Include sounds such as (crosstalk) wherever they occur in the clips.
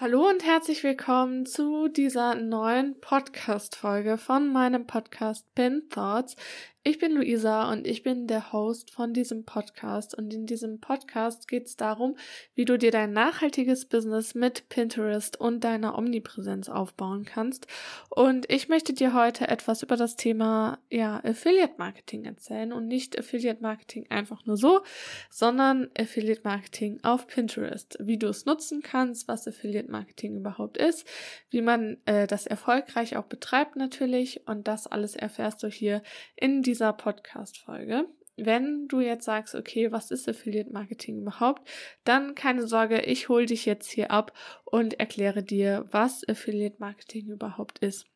Hallo und herzlich willkommen zu dieser neuen Podcast-Folge von meinem Podcast Pin Thoughts. Ich bin Luisa und ich bin der Host von diesem Podcast. Und in diesem Podcast geht es darum, wie du dir dein nachhaltiges Business mit Pinterest und deiner Omnipräsenz aufbauen kannst. Und ich möchte dir heute etwas über das Thema ja, Affiliate Marketing erzählen. Und nicht Affiliate Marketing einfach nur so, sondern Affiliate Marketing auf Pinterest, wie du es nutzen kannst, was Affiliate Marketing überhaupt ist, wie man äh, das erfolgreich auch betreibt natürlich. Und das alles erfährst du hier in dieser Podcast-Folge. Wenn du jetzt sagst, okay, was ist Affiliate Marketing überhaupt, dann keine Sorge, ich hole dich jetzt hier ab und erkläre dir, was Affiliate Marketing überhaupt ist.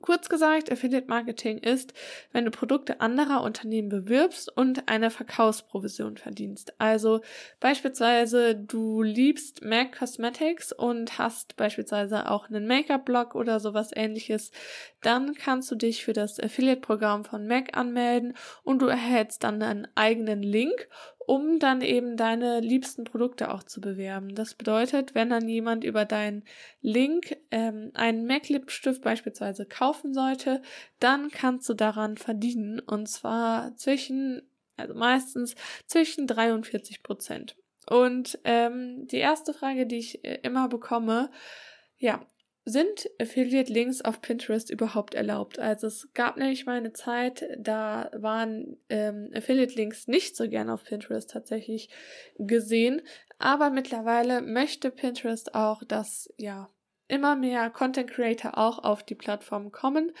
Kurz gesagt, Affiliate Marketing ist, wenn du Produkte anderer Unternehmen bewirbst und eine Verkaufsprovision verdienst. Also beispielsweise du liebst MAC Cosmetics und hast beispielsweise auch einen Make-up-Blog oder sowas ähnliches, dann kannst du dich für das Affiliate-Programm von MAC anmelden und du erhältst dann einen eigenen Link um dann eben deine liebsten Produkte auch zu bewerben. Das bedeutet, wenn dann jemand über deinen Link ähm, einen MacLip-Stift beispielsweise kaufen sollte, dann kannst du daran verdienen und zwar zwischen, also meistens zwischen 43 Prozent. Und ähm, die erste Frage, die ich äh, immer bekomme, ja, sind Affiliate-Links auf Pinterest überhaupt erlaubt? Also es gab nämlich mal eine Zeit, da waren ähm, Affiliate-Links nicht so gern auf Pinterest tatsächlich gesehen, aber mittlerweile möchte Pinterest auch, dass ja immer mehr Content Creator auch auf die Plattform kommen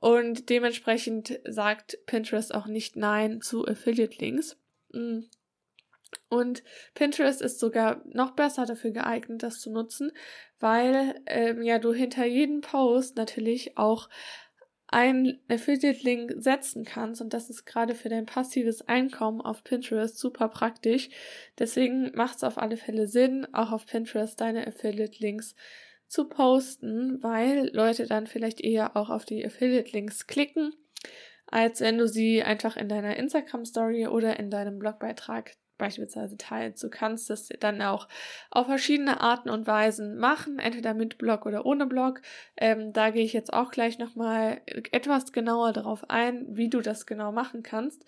und dementsprechend sagt Pinterest auch nicht Nein zu Affiliate-Links. Mhm. Und Pinterest ist sogar noch besser dafür geeignet, das zu nutzen, weil ähm, ja du hinter jedem Post natürlich auch einen Affiliate-Link setzen kannst und das ist gerade für dein passives Einkommen auf Pinterest super praktisch. Deswegen macht es auf alle Fälle Sinn, auch auf Pinterest deine Affiliate-Links zu posten, weil Leute dann vielleicht eher auch auf die Affiliate-Links klicken, als wenn du sie einfach in deiner Instagram-Story oder in deinem Blogbeitrag beispielsweise teilst. Du kannst das dann auch auf verschiedene Arten und Weisen machen, entweder mit Blog oder ohne Blog. Ähm, da gehe ich jetzt auch gleich nochmal etwas genauer darauf ein, wie du das genau machen kannst.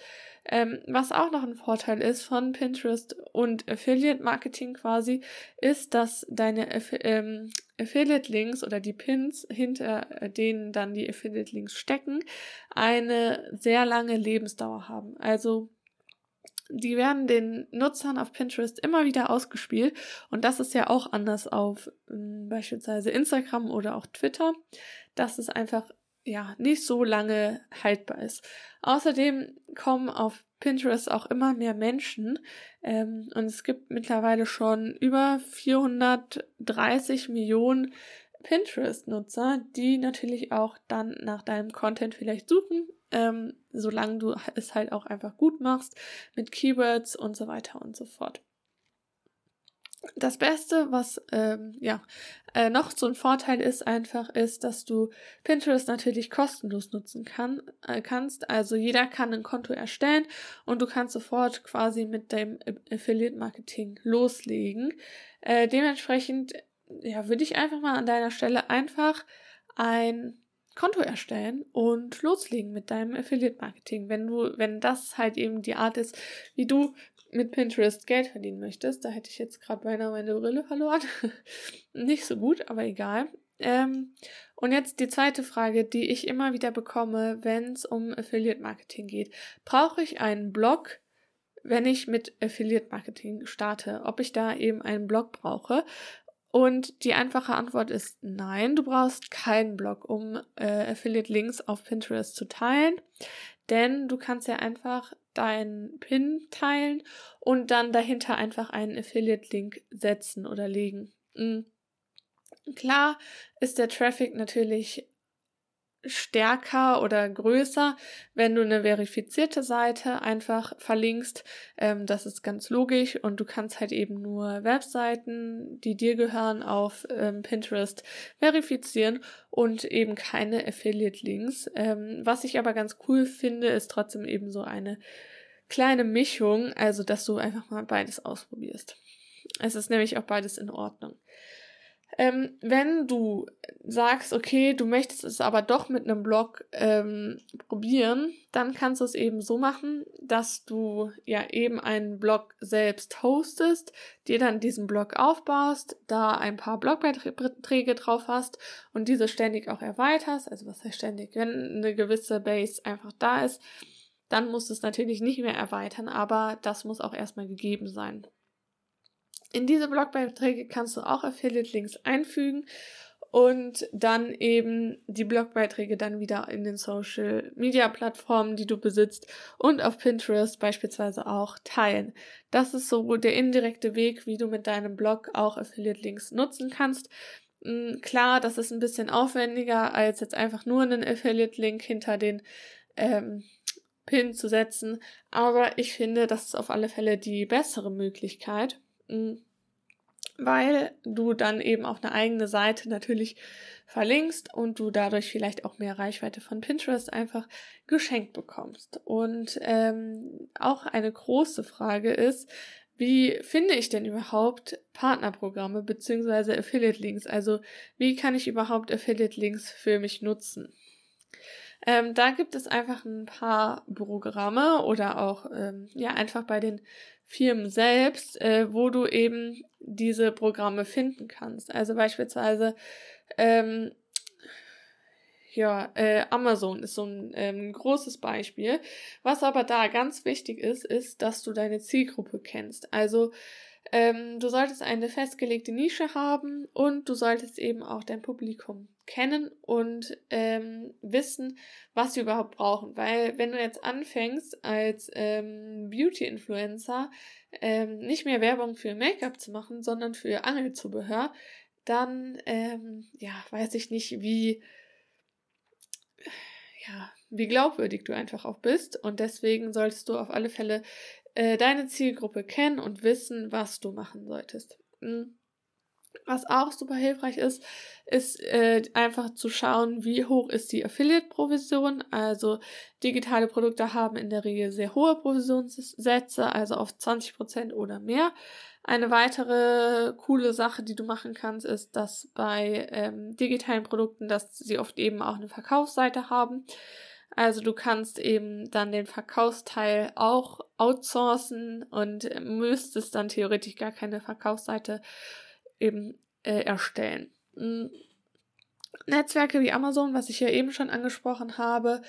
Ähm, was auch noch ein Vorteil ist von Pinterest und Affiliate Marketing quasi, ist, dass deine Aff ähm, Affiliate Links oder die Pins, hinter denen dann die Affiliate Links stecken, eine sehr lange Lebensdauer haben. Also die werden den Nutzern auf Pinterest immer wieder ausgespielt und das ist ja auch anders auf ähm, beispielsweise Instagram oder auch Twitter, dass es einfach ja nicht so lange haltbar ist. Außerdem kommen auf Pinterest auch immer mehr Menschen ähm, und es gibt mittlerweile schon über 430 Millionen Pinterest-Nutzer, die natürlich auch dann nach deinem Content vielleicht suchen ähm, solange du es halt auch einfach gut machst mit Keywords und so weiter und so fort. Das Beste, was ähm, ja äh, noch so ein Vorteil ist, einfach ist, dass du Pinterest natürlich kostenlos nutzen kann, äh, kannst. Also jeder kann ein Konto erstellen und du kannst sofort quasi mit dem Affiliate Marketing loslegen. Äh, dementsprechend ja würde ich einfach mal an deiner Stelle einfach ein Konto erstellen und loslegen mit deinem Affiliate Marketing. Wenn du, wenn das halt eben die Art ist, wie du mit Pinterest Geld verdienen möchtest, da hätte ich jetzt gerade beinahe meine Brille verloren. (laughs) Nicht so gut, aber egal. Ähm, und jetzt die zweite Frage, die ich immer wieder bekomme, wenn es um Affiliate Marketing geht. Brauche ich einen Blog, wenn ich mit Affiliate Marketing starte, ob ich da eben einen Blog brauche. Und die einfache Antwort ist nein, du brauchst keinen Blog, um äh, Affiliate Links auf Pinterest zu teilen, denn du kannst ja einfach deinen Pin teilen und dann dahinter einfach einen Affiliate Link setzen oder legen. Mhm. Klar ist der Traffic natürlich stärker oder größer, wenn du eine verifizierte Seite einfach verlinkst. Ähm, das ist ganz logisch und du kannst halt eben nur Webseiten, die dir gehören, auf ähm, Pinterest verifizieren und eben keine Affiliate-Links. Ähm, was ich aber ganz cool finde, ist trotzdem eben so eine kleine Mischung, also dass du einfach mal beides ausprobierst. Es ist nämlich auch beides in Ordnung. Ähm, wenn du sagst, okay, du möchtest es aber doch mit einem Blog ähm, probieren, dann kannst du es eben so machen, dass du ja eben einen Blog selbst hostest, dir dann diesen Blog aufbaust, da ein paar Blogbeiträge drauf hast und diese ständig auch erweiterst. Also was heißt ständig? Wenn eine gewisse Base einfach da ist, dann musst du es natürlich nicht mehr erweitern, aber das muss auch erstmal gegeben sein. In diese Blogbeiträge kannst du auch Affiliate-Links einfügen und dann eben die Blogbeiträge dann wieder in den Social Media Plattformen, die du besitzt und auf Pinterest beispielsweise auch teilen. Das ist so der indirekte Weg, wie du mit deinem Blog auch Affiliate Links nutzen kannst. Hm, klar, das ist ein bisschen aufwendiger, als jetzt einfach nur einen Affiliate Link hinter den ähm, Pin zu setzen, aber ich finde, das ist auf alle Fälle die bessere Möglichkeit. Weil du dann eben auf eine eigene Seite natürlich verlinkst und du dadurch vielleicht auch mehr Reichweite von Pinterest einfach geschenkt bekommst. Und ähm, auch eine große Frage ist, wie finde ich denn überhaupt Partnerprogramme beziehungsweise Affiliate Links? Also wie kann ich überhaupt Affiliate Links für mich nutzen? Ähm, da gibt es einfach ein paar Programme oder auch ähm, ja einfach bei den Firmen selbst, äh, wo du eben diese Programme finden kannst. Also beispielsweise ähm, ja, äh, Amazon ist so ein ähm, großes Beispiel. Was aber da ganz wichtig ist, ist, dass du deine Zielgruppe kennst. Also ähm, du solltest eine festgelegte Nische haben und du solltest eben auch dein Publikum kennen und ähm, wissen, was sie überhaupt brauchen. Weil wenn du jetzt anfängst als ähm, Beauty-Influencer ähm, nicht mehr Werbung für Make-up zu machen, sondern für Angelzubehör, dann ähm, ja weiß ich nicht, wie ja wie glaubwürdig du einfach auch bist und deswegen solltest du auf alle Fälle äh, deine Zielgruppe kennen und wissen, was du machen solltest. Mhm. Was auch super hilfreich ist, ist äh, einfach zu schauen, wie hoch ist die Affiliate-Provision. Also digitale Produkte haben in der Regel sehr hohe Provisionssätze, also auf 20% oder mehr. Eine weitere coole Sache, die du machen kannst, ist, dass bei ähm, digitalen Produkten, dass sie oft eben auch eine Verkaufsseite haben. Also du kannst eben dann den Verkaufsteil auch outsourcen und müsstest dann theoretisch gar keine Verkaufsseite eben äh, erstellen. Hm. Netzwerke wie Amazon, was ich ja eben schon angesprochen habe,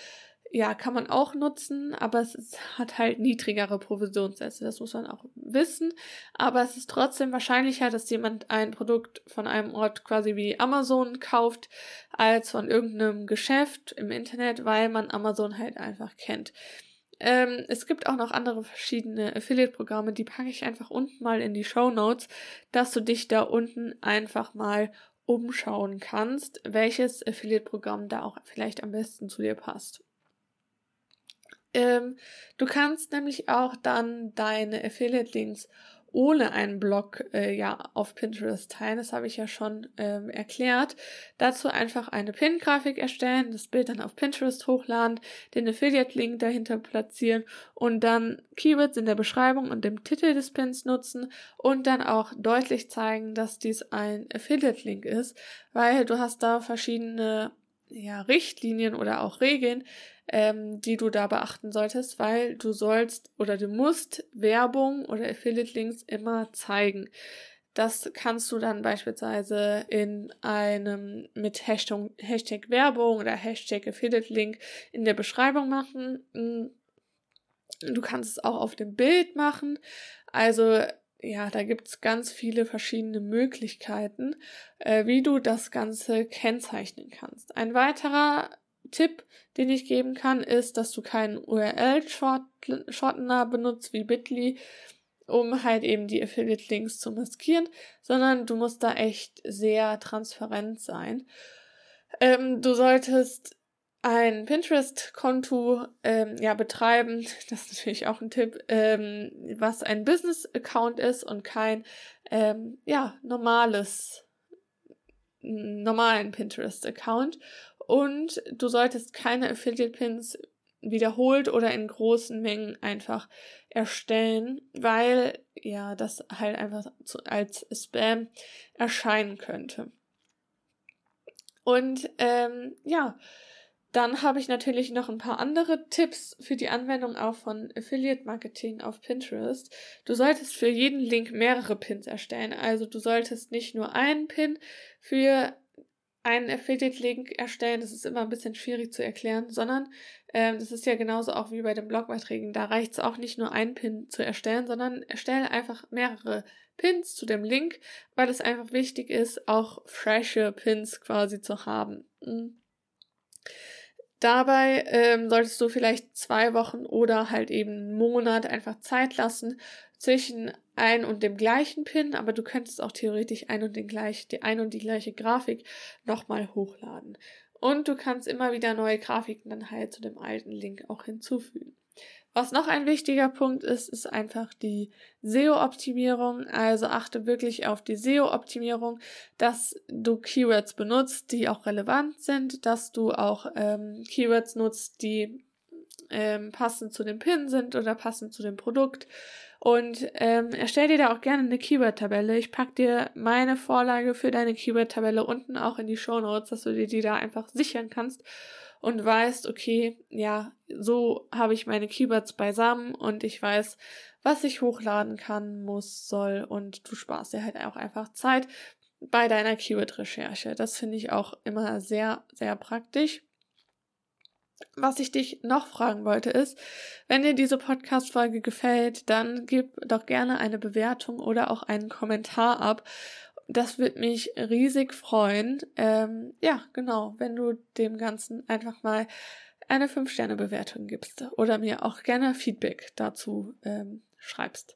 ja, kann man auch nutzen, aber es ist, hat halt niedrigere Provisionssätze. Das muss man auch wissen. Aber es ist trotzdem wahrscheinlicher, dass jemand ein Produkt von einem Ort quasi wie Amazon kauft, als von irgendeinem Geschäft im Internet, weil man Amazon halt einfach kennt. Ähm, es gibt auch noch andere verschiedene Affiliate-Programme, die packe ich einfach unten mal in die Show Notes, dass du dich da unten einfach mal umschauen kannst, welches Affiliate-Programm da auch vielleicht am besten zu dir passt. Ähm, du kannst nämlich auch dann deine Affiliate-Links ohne einen Blog äh, ja auf Pinterest teilen. Das habe ich ja schon ähm, erklärt. Dazu einfach eine Pin-Grafik erstellen, das Bild dann auf Pinterest hochladen, den Affiliate-Link dahinter platzieren und dann Keywords in der Beschreibung und dem Titel des Pins nutzen und dann auch deutlich zeigen, dass dies ein Affiliate-Link ist, weil du hast da verschiedene ja, Richtlinien oder auch Regeln, ähm, die du da beachten solltest, weil du sollst oder du musst Werbung oder Affiliate-Links immer zeigen. Das kannst du dann beispielsweise in einem mit Hashtag, Hashtag Werbung oder Hashtag Affiliate Link in der Beschreibung machen. Hm, Du kannst es auch auf dem Bild machen. Also ja, da gibt es ganz viele verschiedene Möglichkeiten, äh, wie du das Ganze kennzeichnen kannst. Ein weiterer Tipp, den ich geben kann, ist, dass du keinen URL-Shortener benutzt wie Bitly, um halt eben die Affiliate-Links zu maskieren, sondern du musst da echt sehr transparent sein. Ähm, du solltest ein Pinterest-Konto ähm, ja, betreiben, (laughs) das ist natürlich auch ein Tipp, ähm, was ein Business-Account ist und kein ähm, ja, normales, normalen Pinterest-Account. Und du solltest keine Affiliate-Pins wiederholt oder in großen Mengen einfach erstellen, weil ja das halt einfach zu, als Spam erscheinen könnte. Und ähm, ja, dann habe ich natürlich noch ein paar andere Tipps für die Anwendung auch von Affiliate Marketing auf Pinterest. Du solltest für jeden Link mehrere Pins erstellen. Also du solltest nicht nur einen Pin für einen Affiliate-Link erstellen. Das ist immer ein bisschen schwierig zu erklären, sondern ähm, das ist ja genauso auch wie bei den Blogbeiträgen. Da reicht es auch nicht nur einen Pin zu erstellen, sondern erstelle einfach mehrere Pins zu dem Link, weil es einfach wichtig ist, auch frische Pins quasi zu haben. Mhm. Dabei ähm, solltest du vielleicht zwei Wochen oder halt eben einen Monat einfach Zeit lassen zwischen ein und dem gleichen Pin, aber du könntest auch theoretisch ein und den gleich, die ein und die gleiche Grafik nochmal hochladen. Und du kannst immer wieder neue Grafiken dann halt zu dem alten Link auch hinzufügen. Was noch ein wichtiger Punkt ist, ist einfach die SEO-Optimierung. Also achte wirklich auf die SEO-Optimierung, dass du Keywords benutzt, die auch relevant sind, dass du auch ähm, Keywords nutzt, die ähm, passend zu dem Pin sind oder passend zu dem Produkt. Und ähm, erstell dir da auch gerne eine Keyword-Tabelle. Ich pack dir meine Vorlage für deine Keyword-Tabelle unten auch in die Show Notes, dass du dir die da einfach sichern kannst und weißt, okay, ja, so habe ich meine Keywords beisammen und ich weiß, was ich hochladen kann, muss, soll und du sparst dir halt auch einfach Zeit bei deiner Keyword-Recherche. Das finde ich auch immer sehr, sehr praktisch. Was ich dich noch fragen wollte ist, wenn dir diese Podcast-Folge gefällt, dann gib doch gerne eine Bewertung oder auch einen Kommentar ab das wird mich riesig freuen. Ähm, ja, genau, wenn du dem Ganzen einfach mal eine 5-Sterne-Bewertung gibst oder mir auch gerne Feedback dazu ähm, schreibst.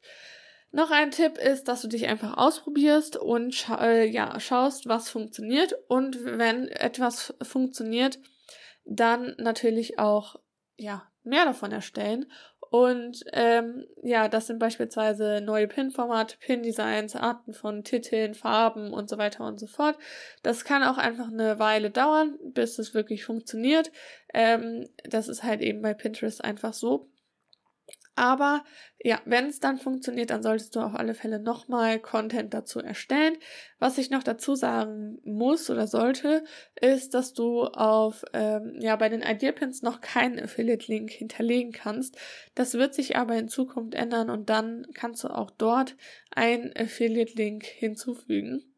Noch ein Tipp ist, dass du dich einfach ausprobierst und scha äh, ja, schaust, was funktioniert. Und wenn etwas funktioniert, dann natürlich auch ja, mehr davon erstellen und ähm, ja, das sind beispielsweise neue Pin-Formate, Pin-Designs, Arten von Titeln, Farben und so weiter und so fort. Das kann auch einfach eine Weile dauern, bis es wirklich funktioniert. Ähm, das ist halt eben bei Pinterest einfach so. Aber ja, wenn es dann funktioniert, dann solltest du auf alle Fälle nochmal Content dazu erstellen. Was ich noch dazu sagen muss oder sollte, ist, dass du auf ähm, ja bei den Ideapins noch keinen Affiliate-Link hinterlegen kannst. Das wird sich aber in Zukunft ändern und dann kannst du auch dort einen Affiliate-Link hinzufügen.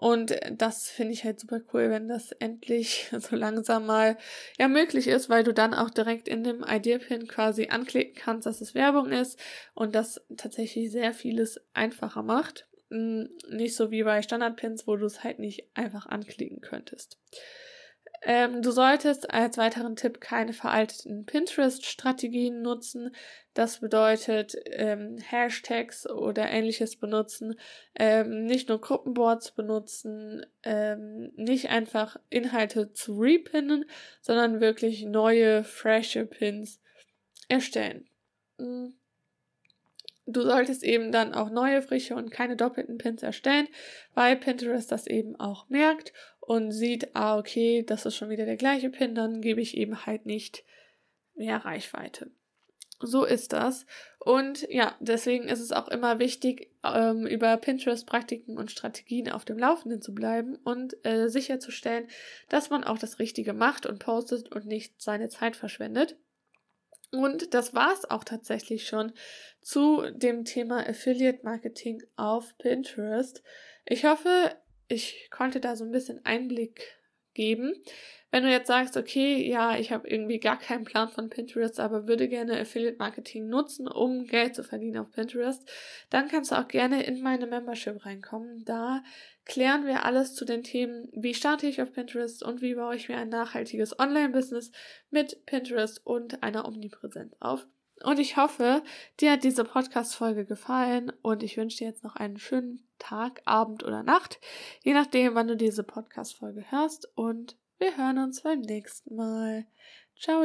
Und das finde ich halt super cool, wenn das endlich (laughs) so langsam mal ja möglich ist, weil du dann auch direkt in dem Ideapin quasi anklicken kannst, dass es Werbung ist und das tatsächlich sehr vieles einfacher macht. Hm, nicht so wie bei Standardpins, wo du es halt nicht einfach anklicken könntest. Ähm, du solltest als weiteren Tipp keine veralteten Pinterest-Strategien nutzen. Das bedeutet ähm, Hashtags oder ähnliches benutzen, ähm, nicht nur Gruppenboards benutzen, ähm, nicht einfach Inhalte zu repinnen, sondern wirklich neue, frische Pins erstellen. Mhm. Du solltest eben dann auch neue, frische und keine doppelten Pins erstellen, weil Pinterest das eben auch merkt und sieht, ah, okay, das ist schon wieder der gleiche Pin, dann gebe ich eben halt nicht mehr Reichweite. So ist das. Und ja, deswegen ist es auch immer wichtig, ähm, über Pinterest-Praktiken und Strategien auf dem Laufenden zu bleiben und äh, sicherzustellen, dass man auch das Richtige macht und postet und nicht seine Zeit verschwendet. Und das war's auch tatsächlich schon zu dem Thema Affiliate Marketing auf Pinterest. Ich hoffe, ich konnte da so ein bisschen Einblick geben. Wenn du jetzt sagst, okay, ja, ich habe irgendwie gar keinen Plan von Pinterest, aber würde gerne Affiliate Marketing nutzen, um Geld zu verdienen auf Pinterest, dann kannst du auch gerne in meine Membership reinkommen. Da klären wir alles zu den Themen, wie starte ich auf Pinterest und wie baue ich mir ein nachhaltiges Online-Business mit Pinterest und einer Omnipräsenz auf. Und ich hoffe, dir hat diese Podcast-Folge gefallen und ich wünsche dir jetzt noch einen schönen Tag, Abend oder Nacht, je nachdem, wann du diese Podcast-Folge hörst und wir hören uns beim nächsten Mal. Ciao!